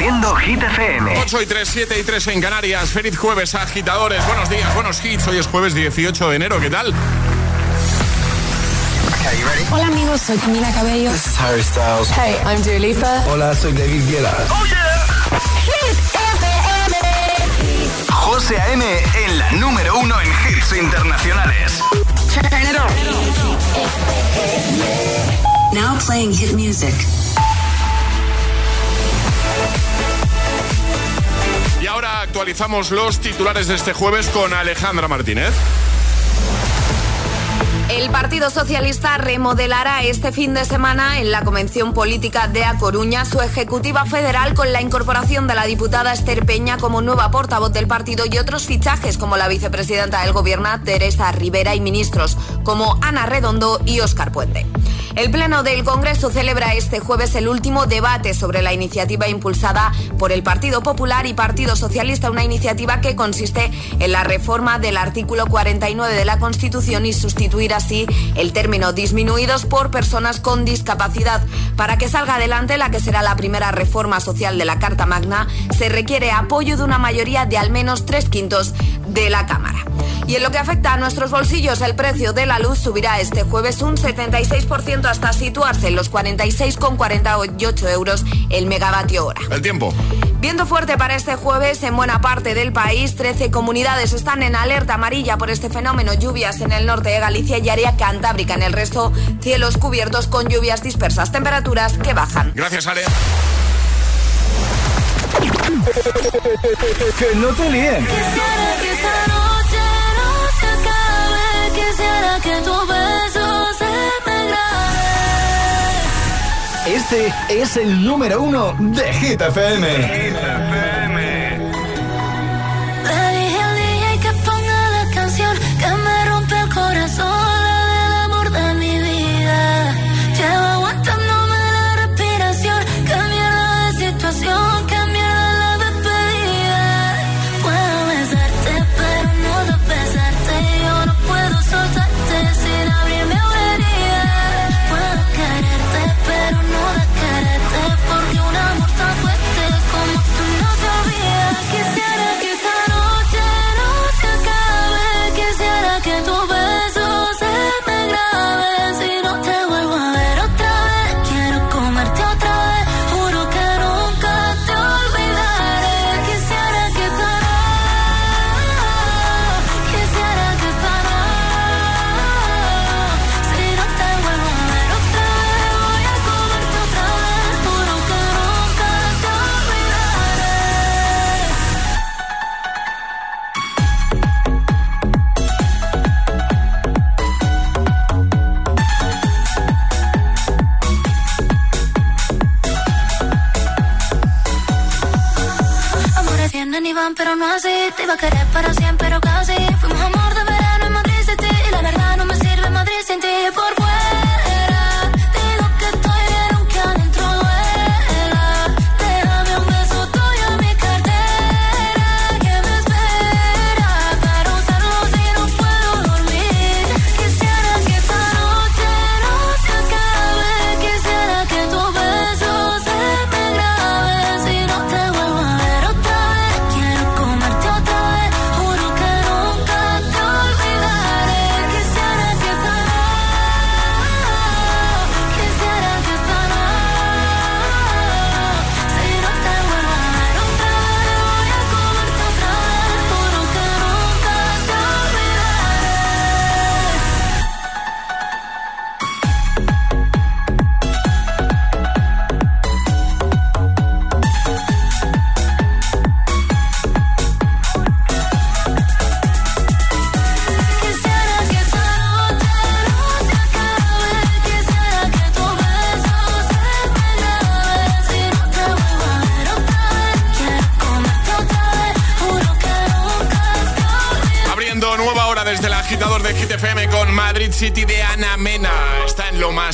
Haciendo Hit FM. 8 y 3, 7 y 3 en Canarias. Feliz jueves, agitadores. Buenos días, buenos hits. Hoy es jueves 18 de enero. ¿Qué tal? Hola amigos, soy Camila Cabello. This is Harry Styles. Hey, I'm Dua Lipa. Hola, soy David Guetta. Oh yeah. Hit FM. José A.M. en la número uno en hits internacionales. Turn it on. Now playing hit music. Ahora actualizamos los titulares de este jueves con Alejandra Martínez. El Partido Socialista remodelará este fin de semana en la Convención Política de A Coruña su ejecutiva federal con la incorporación de la diputada Esther Peña como nueva portavoz del partido y otros fichajes como la vicepresidenta del Gobierno Teresa Rivera y ministros como Ana Redondo y Óscar Puente. El Pleno del Congreso celebra este jueves el último debate sobre la iniciativa impulsada por el Partido Popular y Partido Socialista, una iniciativa que consiste en la reforma del artículo 49 de la Constitución y sustituir así el término disminuidos por personas con discapacidad. Para que salga adelante la que será la primera reforma social de la Carta Magna, se requiere apoyo de una mayoría de al menos tres quintos de la Cámara. Y en lo que afecta a nuestros bolsillos, el precio de la luz subirá este jueves un 76% hasta situarse en los 46,48 euros el megavatio hora. El tiempo. Viento fuerte para este jueves en buena parte del país. 13 comunidades están en alerta amarilla por este fenómeno. Lluvias en el norte de Galicia y área cantábrica. En el resto, cielos cubiertos con lluvias dispersas. Temperaturas que bajan. Gracias, Ale. que no te líen. Este es el número uno de Hit FM. Así. Te iba a querer para siempre,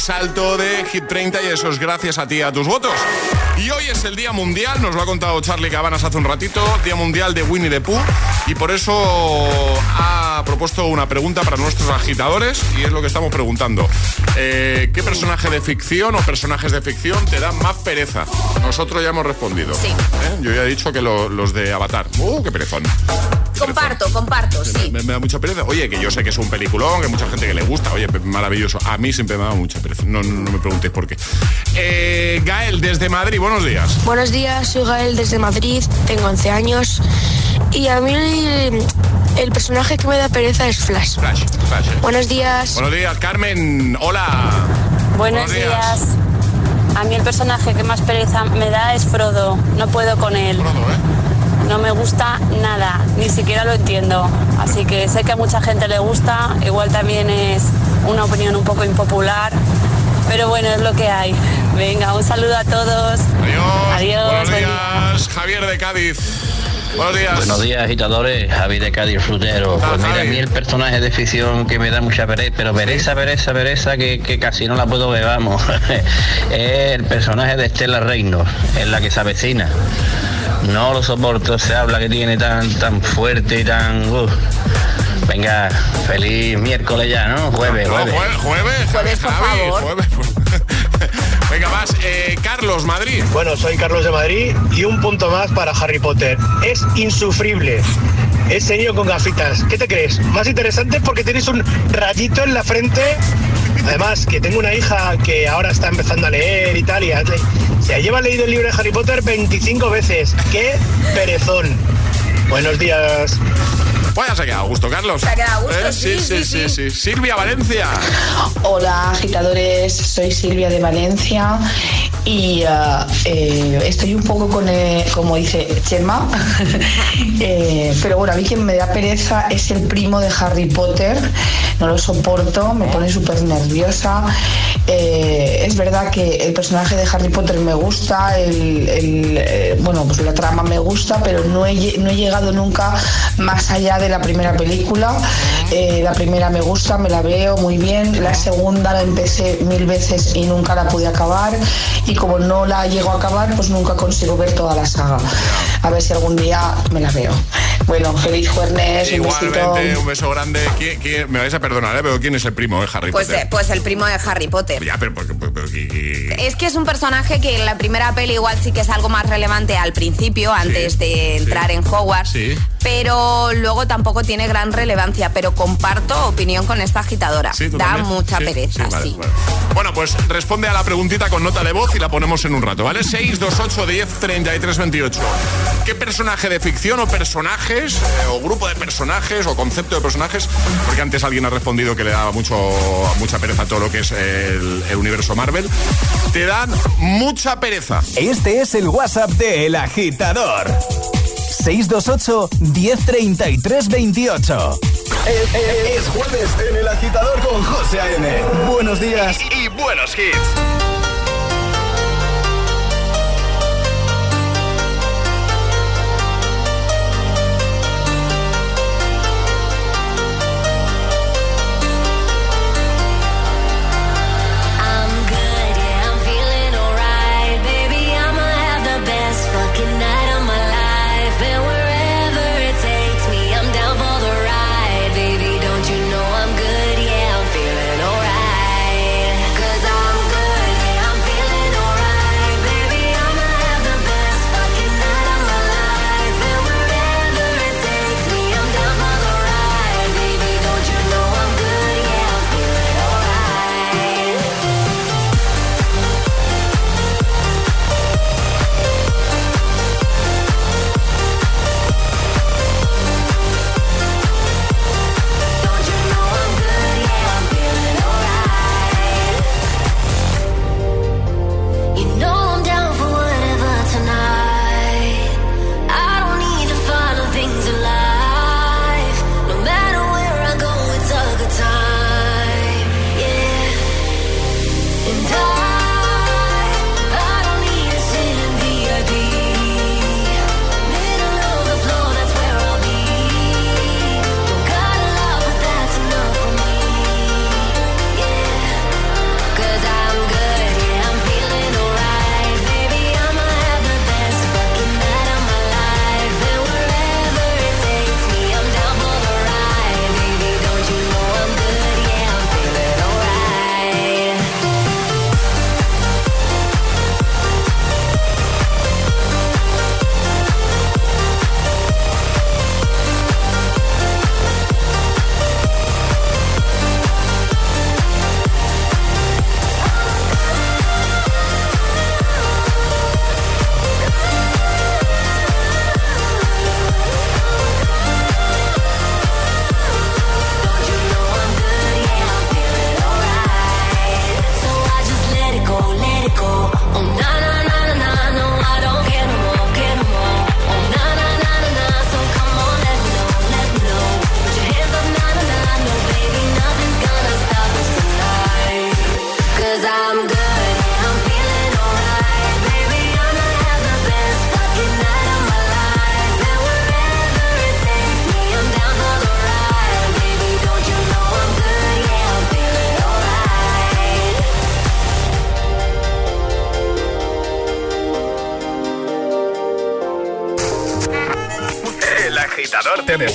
en lo más alto de Hit 30 y eso es gracias a ti, a tus votos. Y hoy es el Día Mundial, nos lo ha contado Charlie Cabanas hace un ratito, Día Mundial de Winnie the Pooh. Y por eso ha propuesto una pregunta para nuestros agitadores y es lo que estamos preguntando. Eh, ¿Qué personaje de ficción o personajes de ficción te dan más pereza? Nosotros ya hemos respondido. Sí. ¿Eh? Yo ya he dicho que los de Avatar. ¡Uh, qué perezón! Comparto, comparto, sí. Me, da mucha pereza. Oye, que yo sé que es un peliculón, que mucha gente que le gusta. Oye, maravilloso. A mí siempre me da mucha pereza. No, no, me preguntéis por qué. Eh, Gael, desde Madrid, buenos días. Buenos días, soy Gael desde Madrid, tengo 11 años. Y a mí el, personaje que me da pereza es Flash. Flash, Flash. Eh. Buenos días. Buenos días, Carmen. Hola. Buenos, días. A mí el personaje que más pereza me da es Frodo. No puedo con él. Frodo, ¿eh? No me gusta nada, ni siquiera lo entiendo. Así que sé que a mucha gente le gusta, igual también es una opinión un poco impopular, pero bueno, es lo que hay. Venga, un saludo a todos. Adiós. Buenos días, Javier de Cádiz. Buenos días. Buenos días, agitadores. Javier de Cádiz Frutero. pues mira, a mí el personaje de ficción que me da mucha pereza, pero pereza, pereza, pereza, que, que casi no la puedo ver, vamos. es el personaje de Estela Reino, en la que se avecina. No lo soporto, se habla que tiene tan, tan fuerte y tan... Venga, feliz miércoles ya, ¿no? Jueves, jueves. jueves, jueves, por favor. Venga, más. Eh, Carlos, Madrid. Bueno, soy Carlos de Madrid y un punto más para Harry Potter. Es insufrible. Es niño con gafitas. ¿Qué te crees? Más interesante porque tienes un rayito en la frente. Además, que tengo una hija que ahora está empezando a leer y tal, y se lleva leído el libro de Harry Potter 25 veces. ¡Qué perezón! Buenos días. Pues ya se ha quedado a gusto, Carlos. Se ha quedado a gusto, ¿Eh? sí, sí, sí, sí, Silvia Valencia. Hola, agitadores. Soy Silvia de Valencia y uh, eh, estoy un poco con, eh, como dice Chema, eh, pero bueno, a mí quien me da pereza es el primo de Harry Potter. No lo soporto, me pone súper nerviosa. es verdad que el personaje de Harry Potter me gusta, el, bueno, pues la trama me gusta, pero no he, no he llegado nunca más allá de la primera película. Eh, la primera me gusta, me la veo muy bien. La segunda la empecé mil veces y nunca la pude acabar. Y como no la llego a acabar, pues nunca consigo ver toda la saga. A ver si algún día me la veo. Bueno, feliz jueves. Igualmente, un, beso grande. me vais a perdonar, ¿eh? pero ¿quién es el primo de Harry pues, Potter? Eh, pues el primo de Harry Potter. Ya, pero, Es que es un personaje que en la primera peli igual sí que es algo más relevante al principio, antes de entrar en Hogwarts. Sí. Pero luego tampoco tiene gran relevancia. Pero comparto opinión con esta agitadora. da mucha pereza, sí. Bueno, pues responde a la preguntita con nota de voz y la ponemos en un rato, ¿vale? 628 10 33 28. ¿Qué personaje de ficción o personaje eh, o grupo de personajes o concepto de personajes, porque antes alguien ha respondido que le daba mucho, mucha pereza todo lo que es el, universo Marvel, te dan mucha pereza. Este es el WhatsApp de El Agitador. 628 1033 28. Es, es, jueves en El Agitador con José A.M. Buenos días y buenos hits.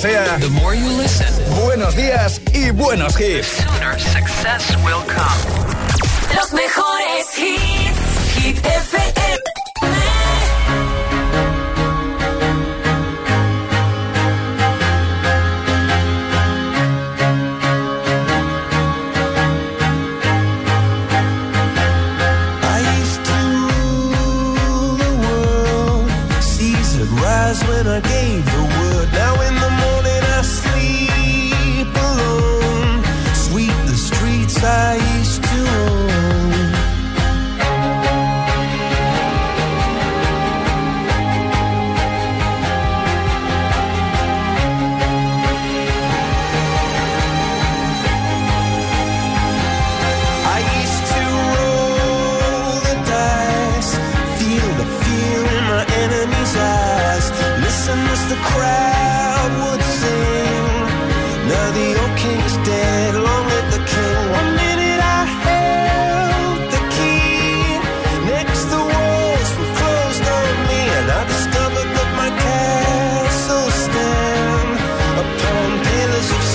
Agitador te desea buenos días y buenos hits. Los mejores hits, Hit FM.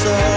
soul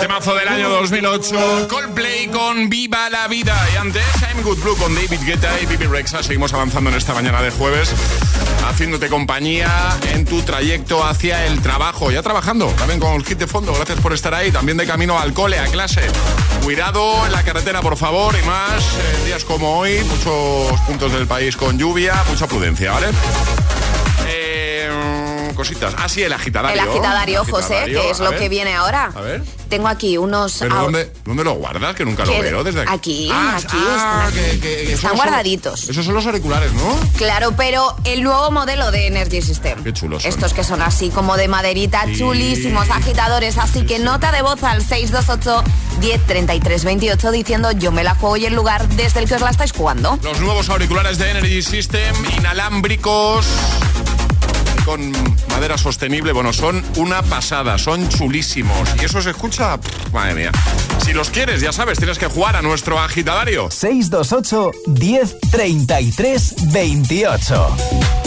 Temazo del año 2008, Coldplay con Viva la Vida. Y antes, I'm Good Blue con David Guetta y Bibi Rexa. Seguimos avanzando en esta mañana de jueves, haciéndote compañía en tu trayecto hacia el trabajo. Ya trabajando, también con el hit de fondo. Gracias por estar ahí. También de camino al cole, a clase. Cuidado en la carretera, por favor, y más en días como hoy. Muchos puntos del país con lluvia. Mucha prudencia, ¿vale? Cositas. Ah, sí, el agitadario. El agitadario, José, Agitadario, que es lo ver. que viene ahora. A ver. Tengo aquí unos... ¿Pero dónde, dónde lo guardas? Que nunca lo veo desde aquí. Aquí, Ah, aquí, ah, están, aquí. que- que- que Están son- guardaditos. Esos son los auriculares, ¿no? Claro, pero el nuevo modelo de Energy System. Qué chulos son. Estos que son así como de maderita, Sí. chulísimos, agitadores. Así que nota de voz al 628 1033 28 diciendo yo me la juego y el lugar desde el que os la estáis jugando. Los nuevos auriculares de Energy System, inalámbricos, con madera sostenible, bueno, son una pasada, son chulísimos. ¿Y eso se escucha? Madre mía. Si los quieres, ya sabes, tienes que jugar a nuestro agitadario. 628 1033 28.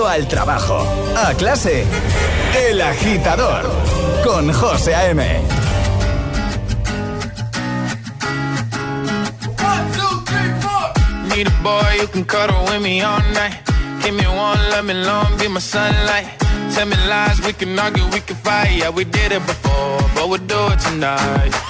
Trayecto al trabajo, a clase, El Agitador, con José A.M. Need a boy who can cuddle with me all night. Give me one, let me long, be my sunlight. Tell me lies, we can argue, we can fight. Yeah, we did it before, but we'll do it tonight.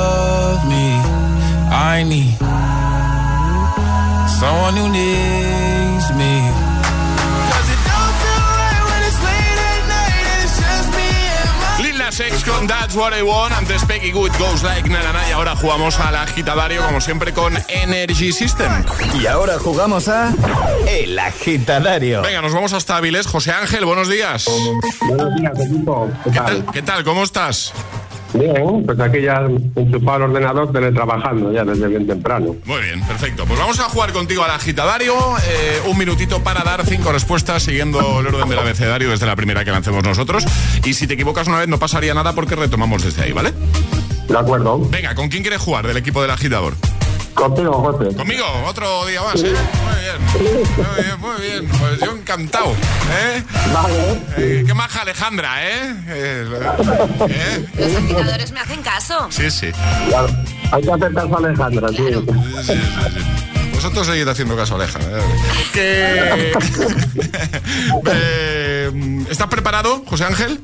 Someone who needs me. 'Cause it don't feel right when it's late at night and it's just me and my Lil Nas X con That's What I Want, antes Peggy Good Goes Like Na Na Na, y ahora jugamos al agitadario como siempre con Energy System. Y ahora jugamos a El Agitadario. Venga, nos vamos hasta Avilés. José Ángel, buenos días. Buenos días, equipo. ¿Qué, ¿Qué tal? tal? ¿Qué tal? ¿Cómo estás? Bien, pues aquí ya enchufado el ordenador, teletrabajando ya desde bien temprano. Muy bien, perfecto. Pues vamos a jugar contigo al agitadario. eh, un minutito para dar cinco respuestas siguiendo el orden del abecedario desde la primera que lancemos nosotros. Y si te equivocas una vez no pasaría nada porque retomamos desde ahí, ¿vale? De acuerdo. Venga, ¿con quién quieres jugar del equipo del agitador? Contigo, José. Conmigo, otro día más, ¿eh? Muy bien, muy bien, muy bien. Pues yo encantado, ¿eh? Vale. Eh, qué maja Alejandra, ¿eh? Eh, ¿eh? Los agitadores me hacen caso. Sí, sí. Ya, Hay que hacer caso a Alejandra, sí. Sí, sí, sí, sí. Vosotros seguid haciendo caso, Aleja. Que... Eh, ¿Estás preparado, José Ángel?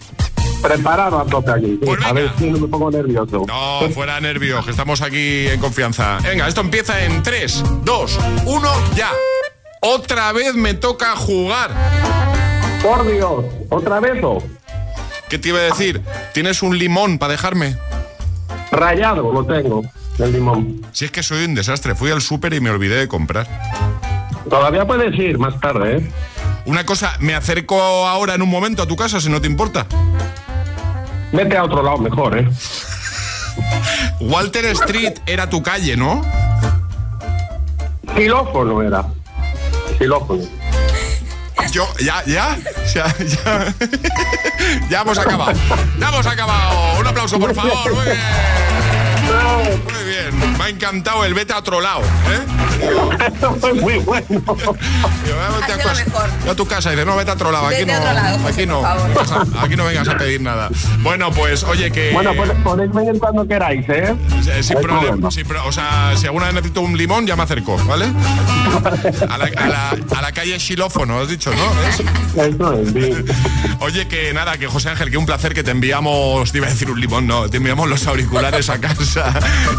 Preparado a tope aquí. Pues a ver si no me pongo nervioso. No, fuera nervios, que estamos aquí en confianza. Venga, esto empieza en 3, 2, 1, ya. Otra vez me toca jugar. Por Dios, ¿otra vez o? ¿Qué te iba a decir? ¿Tienes un limón para dejarme? Rayado lo tengo, el limón. Si es que soy un desastre, fui al súper y me olvidé de comprar. Todavía puedes ir más tarde, ¿eh? Una cosa, me acerco ahora en un momento a tu casa, si no te importa. Vete a otro lado mejor, ¿eh? Walter Street era tu calle, ¿no? Xilófono era. Xilófono. Yo, ya, ya, ya, ya, ya hemos acabado. Ya hemos acabado. Un aplauso, por favor. Muy bien. Muy bien. Ha encantado el vete a otro lado. ¿eh? Muy bueno. Digo, "Ah, vete a, mejor. a tu casa y dice, no, vete a otro lado. Aquí Vete no, lado, José, aquí no, a- aquí no vengas a pedir nada. Bueno, pues, oye, que. Bueno, podéis venir cuando queráis, ¿eh? Sin problema. sin pro- o sea, si alguna vez necesito un limón, ya me acerco, ¿vale? A la, a la- a la calle Xilófono, has dicho, ¿no? ¿Es? Oye, que nada, que José Ángel, que un placer que te enviamos, te iba a decir un limón, no, te enviamos los auriculares a casa.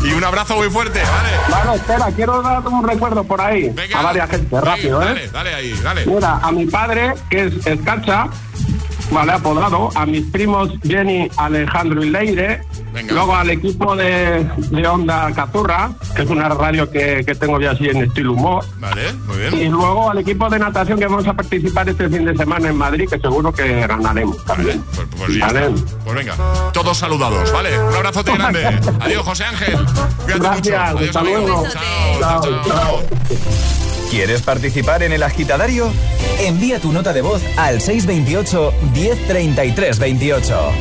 Y un abrazo muy fuerte, ¿vale? Vale, espera, quiero dar un recuerdo por ahí. Venga. a varias gente, rápido, Dale, ¿eh? dale ahí, dale. Mira, a mi padre, que es Escacha, vale, apodado, a mis primos Jenny, Alejandro y Leire, Venga. luego al equipo de, de Onda Cazurra, que es una radio que, que tengo ya así en estilo humor, Vale, muy y bien. luego al equipo de natación que vamos a participar este fin de semana en Madrid, que seguro que ganaremos también. Pues, pues ya Vale. está. Pues venga, todos saludados, ¿vale? Un abrazote grande. Adiós, José Ángel. Cuídate Gracias, mucho. Adiós, hasta amigo. luego. Chao, chao, Chao, chao. ¿Quieres participar en el agitadario? Envía tu nota de voz al 628 1033 28.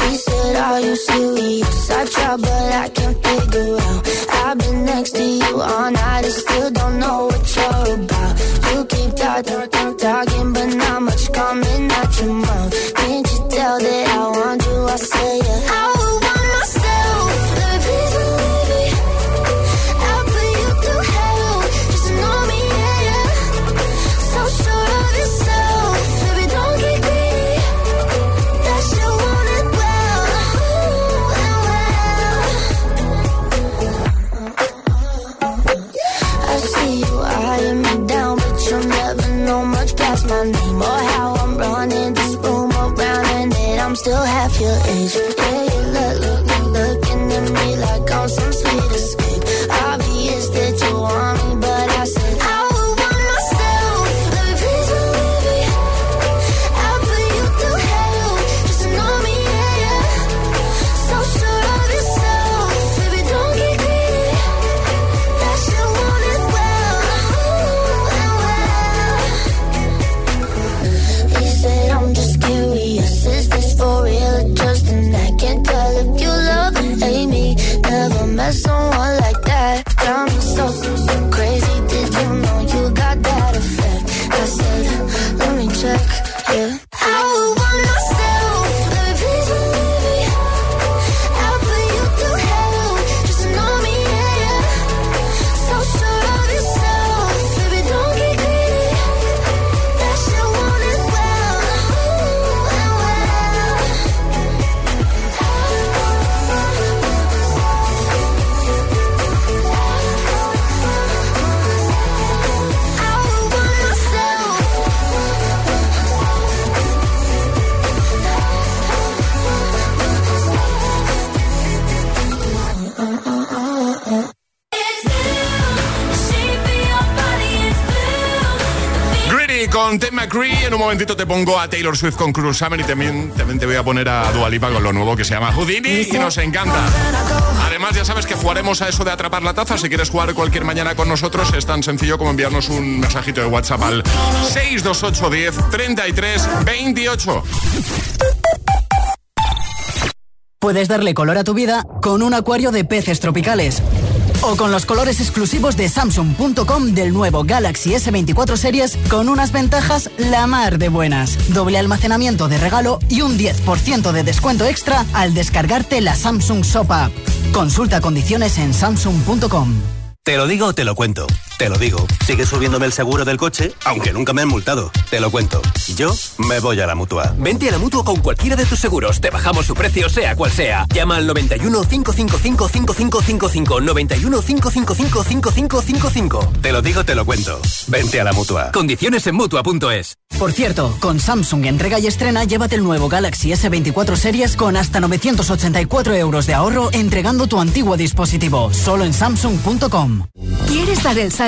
He said, Are you serious? I try, but I can't figure out. I've been next to you all night and still don't know what you're about. You keep talk, talk, talk, talking, but not much coming out your mouth. Can't you tell that I want you? I say, yeah. I te pongo a Taylor Swift con Cruz Summer y también, también te voy a poner a Dua Lipa con lo nuevo que se llama Houdini y nos encanta. Además, ya sabes que jugaremos a eso de atrapar la taza. Si quieres jugar cualquier mañana con nosotros, es tan sencillo como enviarnos un mensajito de WhatsApp al 628 10 33 28. Puedes darle color a tu vida con un acuario de peces tropicales. O con los colores exclusivos de Samsung.com del nuevo Galaxy S24 Series con unas ventajas la mar de buenas. Doble almacenamiento de regalo y un 10% de descuento extra al descargarte la Samsung Shop App. Consulta condiciones en Samsung.com. Te lo digo, te lo cuento. Te lo digo. Sigue subiéndome el seguro del coche, aunque nunca me han multado. Te lo cuento. Yo me voy a la mutua. Vente a la mutua con cualquiera de tus seguros. Te bajamos su precio, sea cual sea. Llama al 91 555 5555. 91 555 5555. Te lo digo, te lo cuento. Vente a la mutua. Condiciones en mutua.es. Por cierto, con Samsung entrega y estrena, llévate el nuevo Galaxy S24 Series con hasta 984 euros de ahorro entregando tu antiguo dispositivo. Solo en Samsung.com. ¿Quieres dar el salto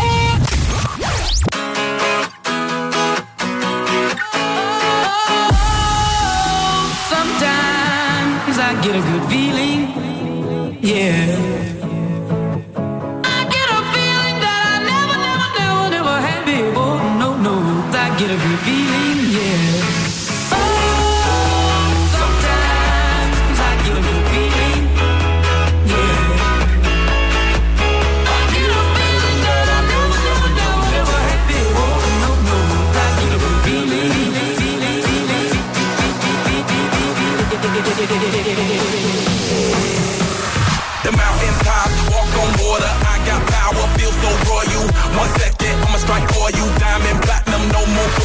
Get a good feeling,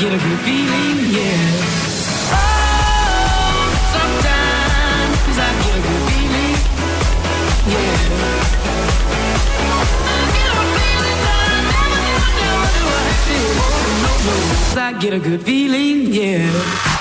Get a good feeling, yeah. Oh, sometimes I get a good feeling, yeah. I get a feeling that I never, never, never, had I get a good feeling, yeah.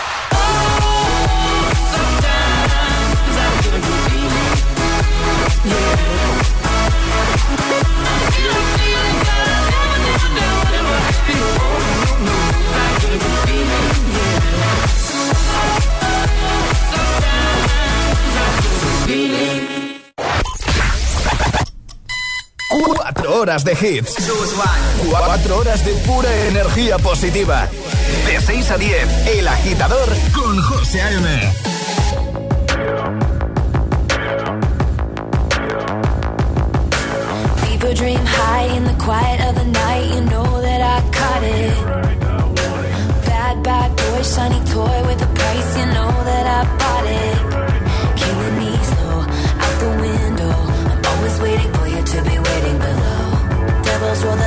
Cuatro horas de hits. Cuatro horas de pura energía positiva. De 6 a 10, El Agitador con José A.M. People dream high in the quiet of the night. You know that I caught it. Bad, bad boy, shiny toy with a price. You know that I bought it. Waiting for you to be waiting below. Devils roll the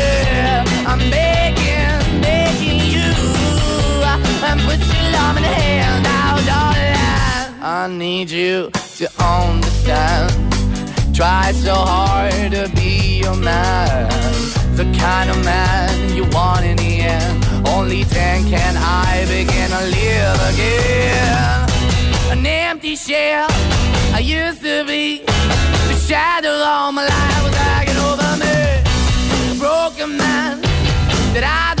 Your love in hand out, darling. I need you to understand. Try so hard to be your man. The kind of man you want in the end. Only then can I begin to live again. An empty shell I used to be. The shadow all my life was hanging over me. A broken man that I.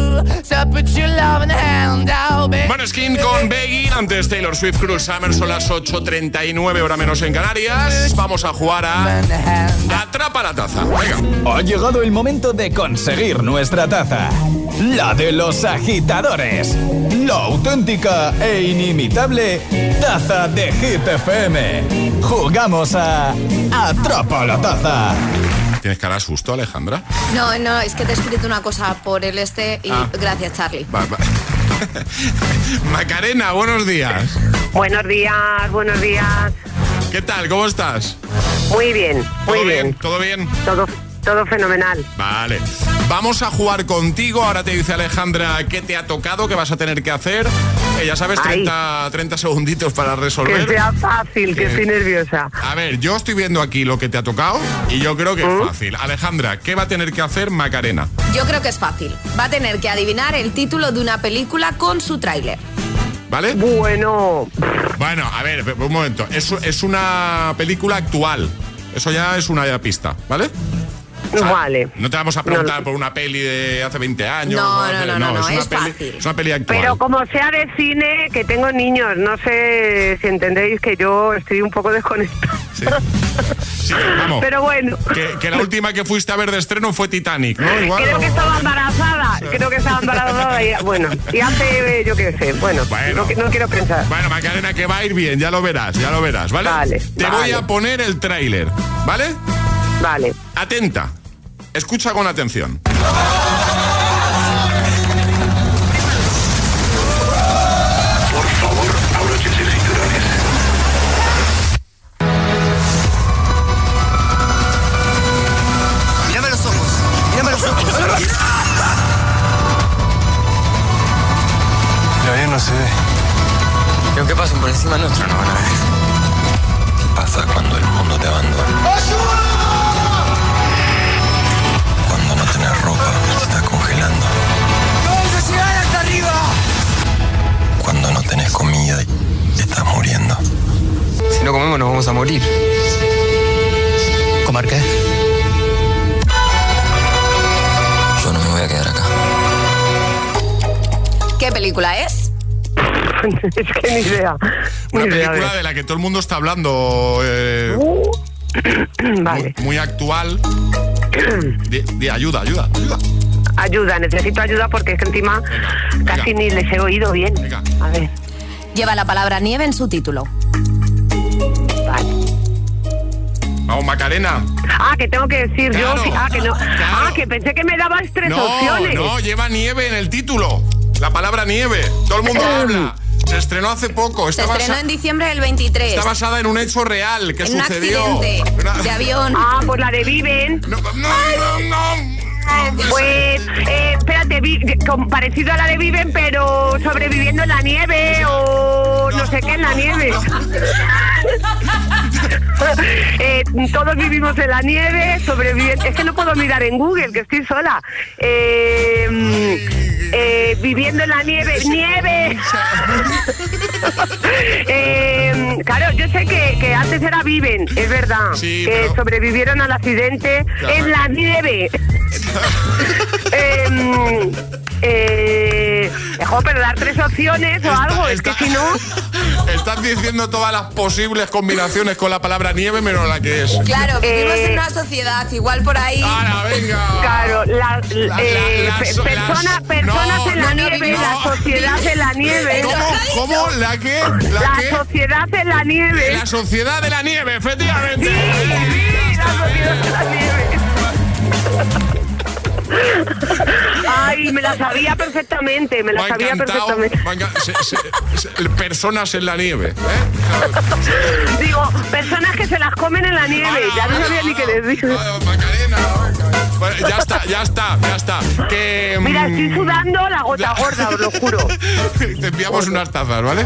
baby. Maneskin con Begging, antes Taylor Swift Cruel Summer, son las 8.39 hora menos en Canarias. Vamos a jugar a Atrapa la Taza. Venga. Ha llegado el momento de conseguir nuestra taza. La de los agitadores. La auténtica e inimitable taza de Hit FM. Jugamos a Atrapa la taza. ¿Tienes cara de susto, Alejandra? No, no, es que te he escrito una cosa por el este y Ah. gracias, Charlie. Va, va. Macarena, buenos días. Buenos días, buenos días. ¿Qué tal? ¿Cómo estás? Muy bien, muy ¿Todo bien. bien? ¿Todo bien? Todo, todo fenomenal. Vale. Vamos a jugar contigo. Ahora te dice Alejandra qué te ha tocado, qué vas a tener que hacer. Eh, ya sabes, Ay. 30, 30 segunditos para Que resolver. sea fácil, que Que- estoy nerviosa. A ver, yo estoy viendo aquí lo que te ha tocado y yo creo que ¿Mm? es fácil. Alejandra, ¿qué va a tener que hacer Macarena? Yo creo que es fácil. Va a tener que adivinar el título de una película con su tráiler. ¿Vale? Bueno. Bueno, a ver, un momento. Es, es una película actual. Eso ya es una pista, ¿vale? Vale. No te vamos a preguntar por una peli de hace 20 años. No, hace- no, no, no, es, una es peli, fácil. es una peli actual. Pero como sea de cine, que tengo niños, no sé si entendéis que yo estoy un poco desconectada. Sí, vamos. Pero bueno. Que, que la última que fuiste a ver de estreno fue Titanic, ¿no? Igual, Creo que estaba embarazada, creo que estaba embarazada y bueno, y hace, yo qué sé, bueno, Bueno. No, no quiero pensar. Bueno, Macarena, que va a ir bien, ya lo verás, ya lo verás, ¿vale? Vale, Te voy a poner el tráiler, ¿vale? Vale. Atenta. Escucha con atención. Por favor, abróchense los cinturones. Mírame los ojos, mírame los ojos. Ya bien no se ve. Y aunque pasen por encima nuestro, no van a ver. ¿Qué pasa cuando el mundo te abandona? Cuando te estás muriendo. Si no comemos nos vamos a morir. ¿Comer qué? Yo no me voy a quedar acá. ¿Qué película es? es que ni idea. Una Ni película de la que todo el mundo está hablando. eh, Vale. muy, muy actual. Di ayuda, ayuda, ayuda. Ayuda, necesito ayuda porque es que encima casi ni les he oído bien. A ver. Lleva la palabra nieve en su título. Vamos, Macarena. Ah, que tengo que decir Claro, yo. sí. Ah, que no. Ah, que pensé que me dabas tres No, opciones. no, lleva nieve en el título. La palabra nieve. Todo el mundo habla. Se estrenó hace poco. Se Está, estrenó basa- en diciembre del 23. está basada en un hecho real que en un sucedió. accidente Una- de avión. Ah, pues la de Viven. No, no, no, no. Pues, eh, espérate, parecido a la de Viven, pero sobreviviendo en la nieve o no sé qué en la nieve. Eh, todos vivimos en la nieve, sobreviviendo. Es que no puedo mirar en Google, que estoy sola. Eh, mm, viviendo en la nieve, nieve. Claro, yo sé que, que antes era Viven, es verdad. que sobrevivieron al accidente Claro. en la nieve. eh, eh, jo, pero dar tres opciones o algo, es que si no. Estás diciendo todas las posibles combinaciones con la palabra nieve menos la que es. Claro, vivimos Eh, en una sociedad, igual por ahí. ¡Hala, venga! Claro, la, La- eh, la- pe- las- persona- las- personas no, en la no, nieve, no. la sociedad en la nieve. ¿Cómo? ¿Cómo? ¿La qué? ¿La, La qué? sociedad en la nieve. La sociedad de la nieve, efectivamente. la sociedad de la nieve. Ay, me la sabía perfectamente, me la Me sabía perfectamente. se- se- se- personas en la nieve. ¿eh? Digo, personas que se las comen en la nieve, ya no sabía ni qué decir. Bueno, ya está, ya está, ya está. Que, Mira, mm, estoy sudando la gota gorda, os lo juro. Te enviamos unas tazas, ¿vale?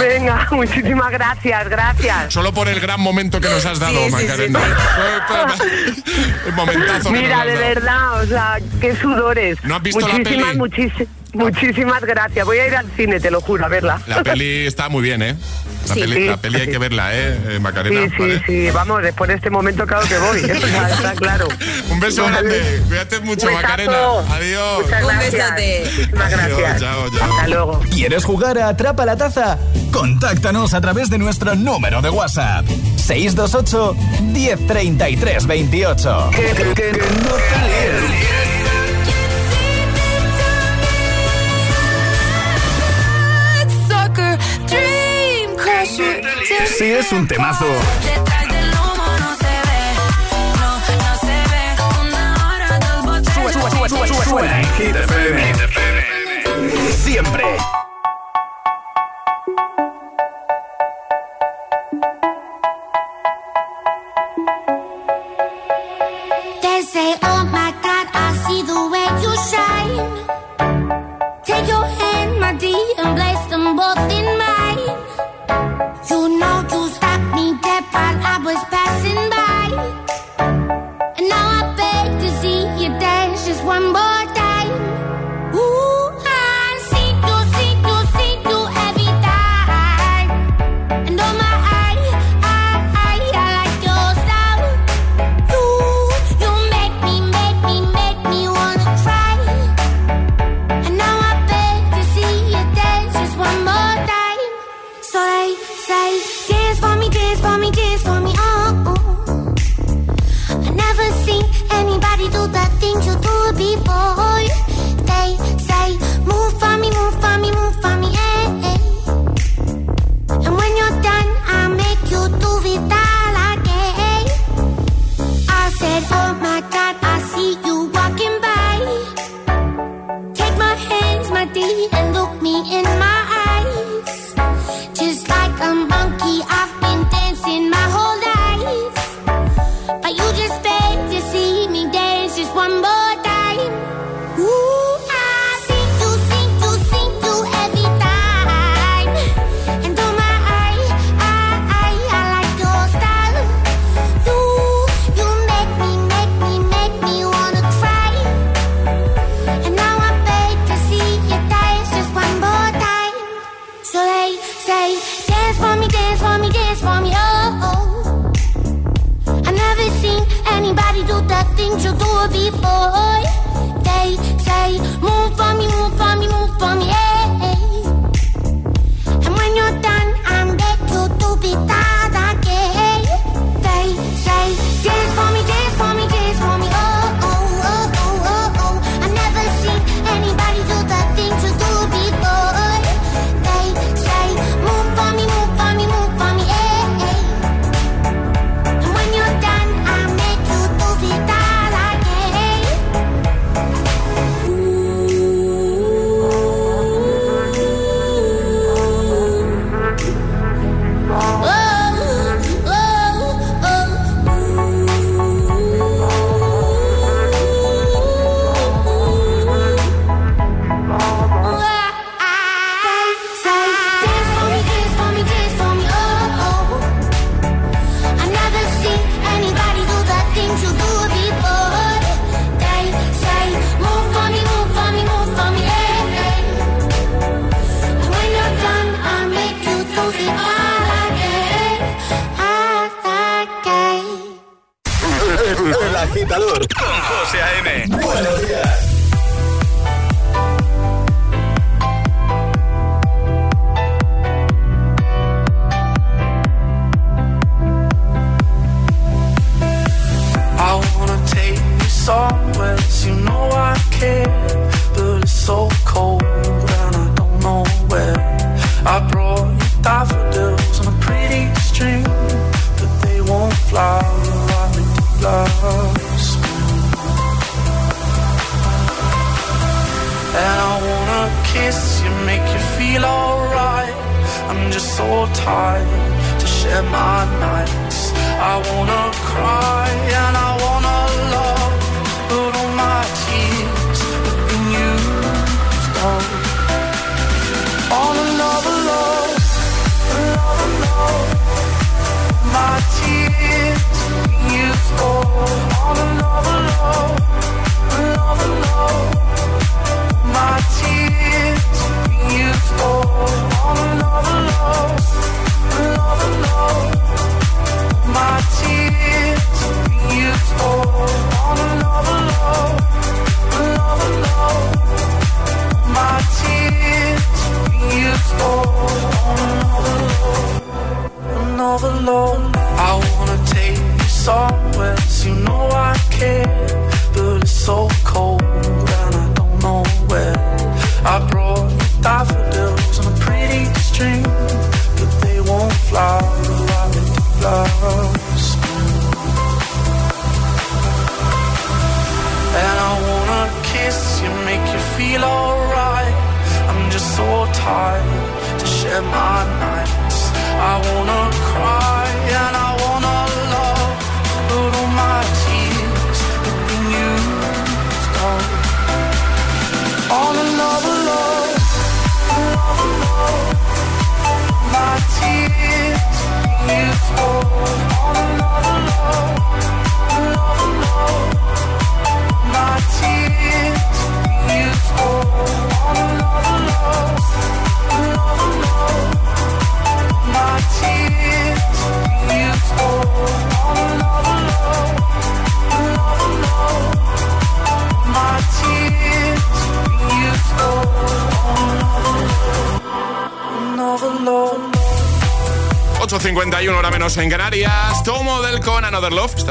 Venga, muchísimas gracias, gracias. Solo por el gran momento que nos has dado, Sí, sí, Macarena. El momentazo que Mira, nos has de dado. verdad, o sea, qué sudores. ¿No has visto la muchísimas, peli? muchísimas, muchísimas gracias. Voy a ir al cine, te lo juro, a verla. La peli está muy bien, ¿eh? La, Sí, peli, sí, la peli hay que verla, ¿eh, eh, Macarena? Sí, sí, ¿vale? sí, vamos, después de este momento claro que voy, eso ya está claro. Un beso Vale. grande. Cuídate mucho, Un besazo. Macarena. Adiós. Muchas gracias. Muchísimas Adiós, gracias. chao, chao. Hasta luego. ¿Quieres jugar a Atrapa la Taza? Contáctanos a través de nuestro número de WhatsApp. 628 1033 28. Que, que- que no te Una hora, dos botellas. sube, sube, sube. Siempre.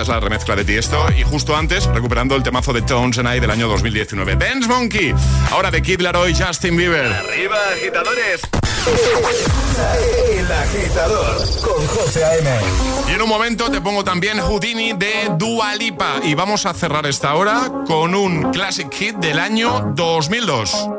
la remezcla de Tiesto. Y justo antes, recuperando el temazo de Tones and I del año 2019. Dance Monkey. Ahora de Kid Laroi, Justin Bieber. ¡Arriba, agitadores! El agitador con José A.M. Y en un momento te pongo también Houdini de Dua Lipa. Y vamos a cerrar esta hora con un Classic Hit del año 2002.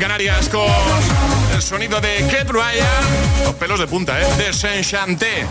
Canarias con el sonido de Kate Ryan. Los pelos de punta, ¿eh? Desenchanté.